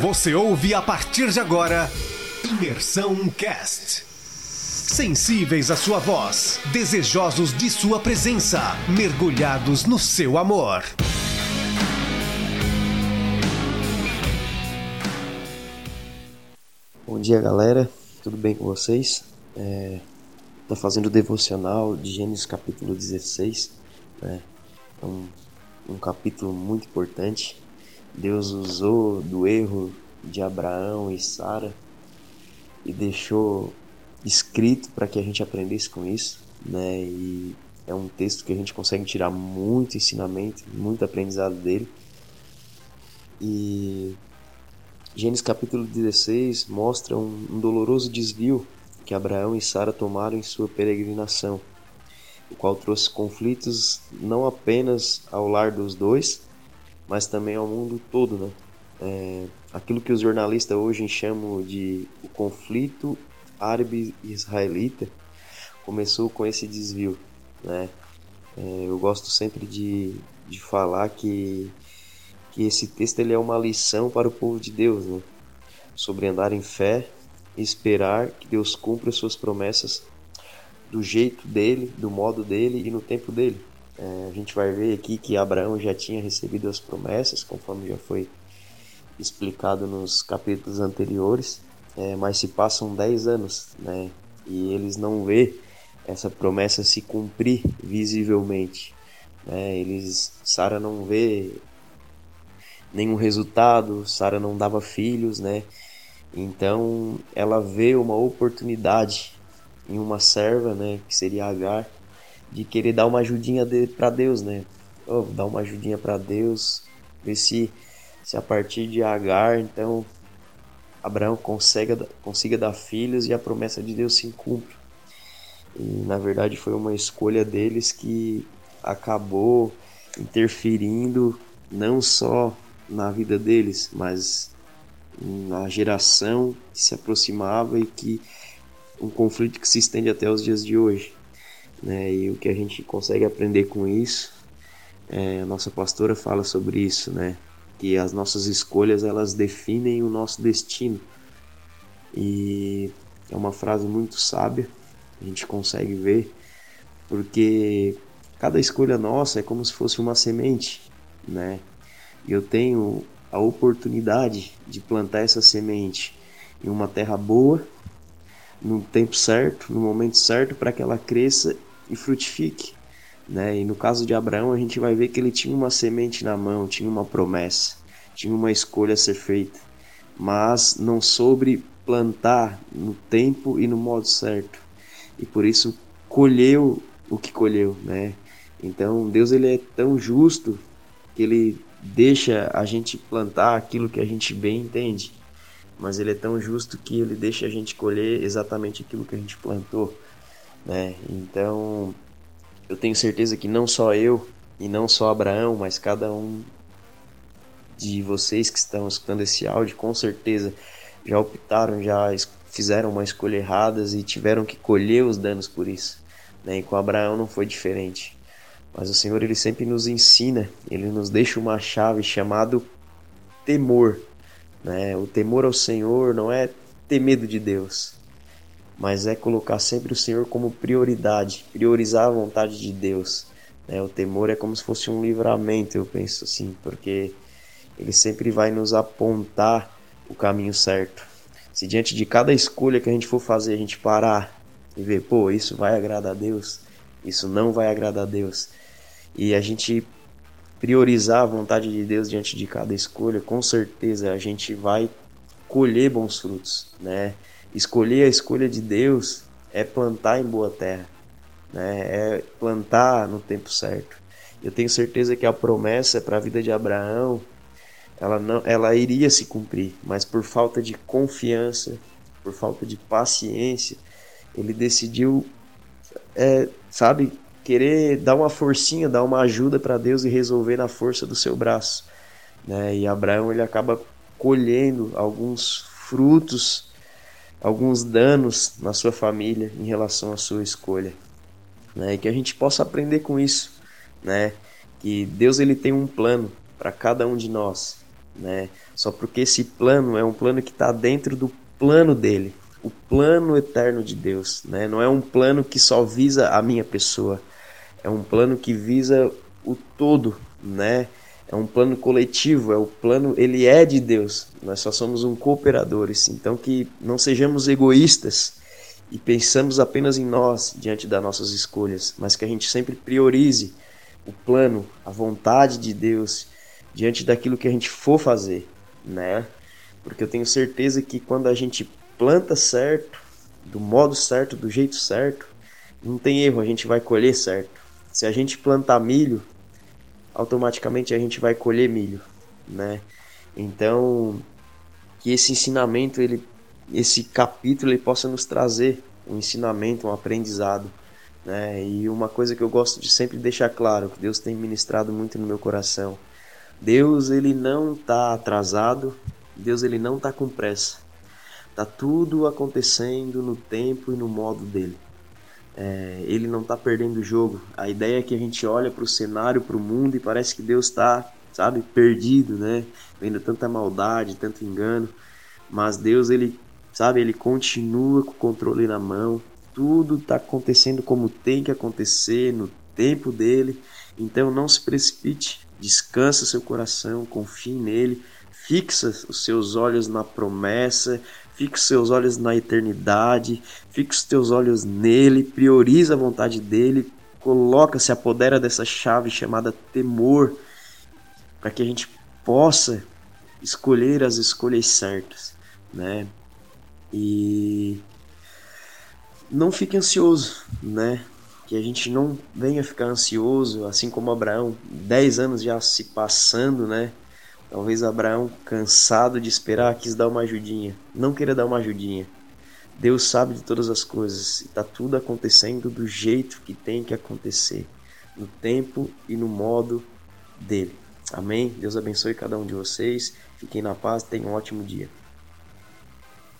Você ouve a partir de agora Imersão Cast. Sensíveis à sua voz, desejosos de sua presença, mergulhados no seu amor. Bom dia, galera. Tudo bem com vocês? É, fazendo o devocional de Gênesis capítulo 16. Né? É um, um capítulo muito importante. Deus usou do erro de Abraão e Sara e deixou escrito para que a gente aprendesse com isso, né? E é um texto que a gente consegue tirar muito ensinamento, muito aprendizado dele. E Gênesis capítulo 16 mostra um, um doloroso desvio que Abraão e Sara tomaram em sua peregrinação, o qual trouxe conflitos não apenas ao lar dos dois, mas também ao mundo todo, né? É, aquilo que os jornalistas hoje chamam de o conflito árabe-israelita começou com esse desvio, né? É, eu gosto sempre de, de falar que, que esse texto ele é uma lição para o povo de Deus, né? Sobre andar em fé esperar que Deus cumpra suas promessas do jeito dele, do modo dele e no tempo dele. É, a gente vai ver aqui que Abraão já tinha recebido as promessas, conforme já foi explicado nos capítulos anteriores, é, mas se passam 10 anos, né? E eles não vê essa promessa se cumprir visivelmente. Né? Eles, Sara não vê nenhum resultado, Sara não dava filhos, né? Então ela vê uma oportunidade em uma serva, né, que seria Agar, de querer dar uma ajudinha de, para Deus, né? Oh, dar uma ajudinha para Deus, ver se, se a partir de Agar, então Abraão consiga, consiga dar filhos e a promessa de Deus se cumpra. E na verdade foi uma escolha deles que acabou interferindo não só na vida deles, mas na geração que se aproximava e que um conflito que se estende até os dias de hoje. Né? E o que a gente consegue aprender com isso, é, a nossa pastora fala sobre isso, né? que as nossas escolhas elas definem o nosso destino. E é uma frase muito sábia, a gente consegue ver, porque cada escolha nossa é como se fosse uma semente, né? E eu tenho a oportunidade de plantar essa semente em uma terra boa, no tempo certo, no momento certo, para que ela cresça e frutifique. Né? E no caso de Abraão, a gente vai ver que ele tinha uma semente na mão, tinha uma promessa, tinha uma escolha a ser feita, mas não soube plantar no tempo e no modo certo. E por isso colheu o que colheu, né? Então, Deus ele é tão justo que ele deixa a gente plantar aquilo que a gente bem entende, mas ele é tão justo que ele deixa a gente colher exatamente aquilo que a gente plantou né? Então, eu tenho certeza que não só eu e não só Abraão, mas cada um de vocês que estão escutando esse áudio, com certeza já optaram, já fizeram uma escolha errada e tiveram que colher os danos por isso. Né? E com Abraão não foi diferente. Mas o Senhor ele sempre nos ensina, ele nos deixa uma chave chamado temor. Né? O temor ao Senhor não é ter medo de Deus, mas é colocar sempre o Senhor como prioridade, priorizar a vontade de Deus. Né? O temor é como se fosse um livramento, eu penso assim, porque ele sempre vai nos apontar o caminho certo. Se diante de cada escolha que a gente for fazer, a gente parar e ver, pô, isso vai agradar a Deus, isso não vai agradar a Deus, e a gente priorizar a vontade de Deus diante de cada escolha, com certeza a gente vai colher bons frutos, né? Escolher a escolha de Deus é plantar em boa terra, né? é plantar no tempo certo. Eu tenho certeza que a promessa para a vida de Abraão ela, não, ela iria se cumprir, mas por falta de confiança, por falta de paciência, ele decidiu, é, sabe, querer dar uma forcinha, dar uma ajuda para Deus e resolver na força do seu braço. Né? E Abraão ele acaba colhendo alguns frutos alguns danos na sua família em relação à sua escolha. Né? E que a gente possa aprender com isso, né? Que Deus ele tem um plano para cada um de nós, né? Só porque esse plano é um plano que está dentro do plano dele, o plano eterno de Deus, né? Não é um plano que só visa a minha pessoa, é um plano que visa o todo, né? É um plano coletivo, é o plano, ele é de Deus. Nós só somos um cooperadores, então que não sejamos egoístas e pensamos apenas em nós diante das nossas escolhas, mas que a gente sempre priorize o plano, a vontade de Deus diante daquilo que a gente for fazer, né? Porque eu tenho certeza que quando a gente planta certo, do modo certo, do jeito certo, não tem erro, a gente vai colher certo. Se a gente plantar milho, automaticamente a gente vai colher milho, né? Então, que esse ensinamento, ele, esse capítulo, ele possa nos trazer um ensinamento, um aprendizado, né? E uma coisa que eu gosto de sempre deixar claro, que Deus tem ministrado muito no meu coração, Deus ele não está atrasado, Deus ele não está com pressa. Tá tudo acontecendo no tempo e no modo dele. É, ele não está perdendo o jogo. A ideia é que a gente olha para o cenário, para o mundo e parece que Deus está, sabe, perdido, né? Vendo tanta maldade, tanto engano. Mas Deus, ele, sabe, ele continua com o controle na mão. Tudo está acontecendo como tem que acontecer, no tempo dele. Então não se precipite. Descansa seu coração, confie nele, fixa os seus olhos na promessa, fixa os seus olhos na eternidade, fixa os teus olhos nele, prioriza a vontade dele, coloca, se apodera dessa chave chamada temor, para que a gente possa escolher as escolhas certas, né? E não fique ansioso, né? que a gente não venha ficar ansioso, assim como Abraão, 10 anos já se passando, né? Talvez Abraão, cansado de esperar, quis dar uma ajudinha. Não queira dar uma ajudinha. Deus sabe de todas as coisas está tudo acontecendo do jeito que tem que acontecer, no tempo e no modo dele. Amém? Deus abençoe cada um de vocês. Fiquem na paz, tenham um ótimo dia.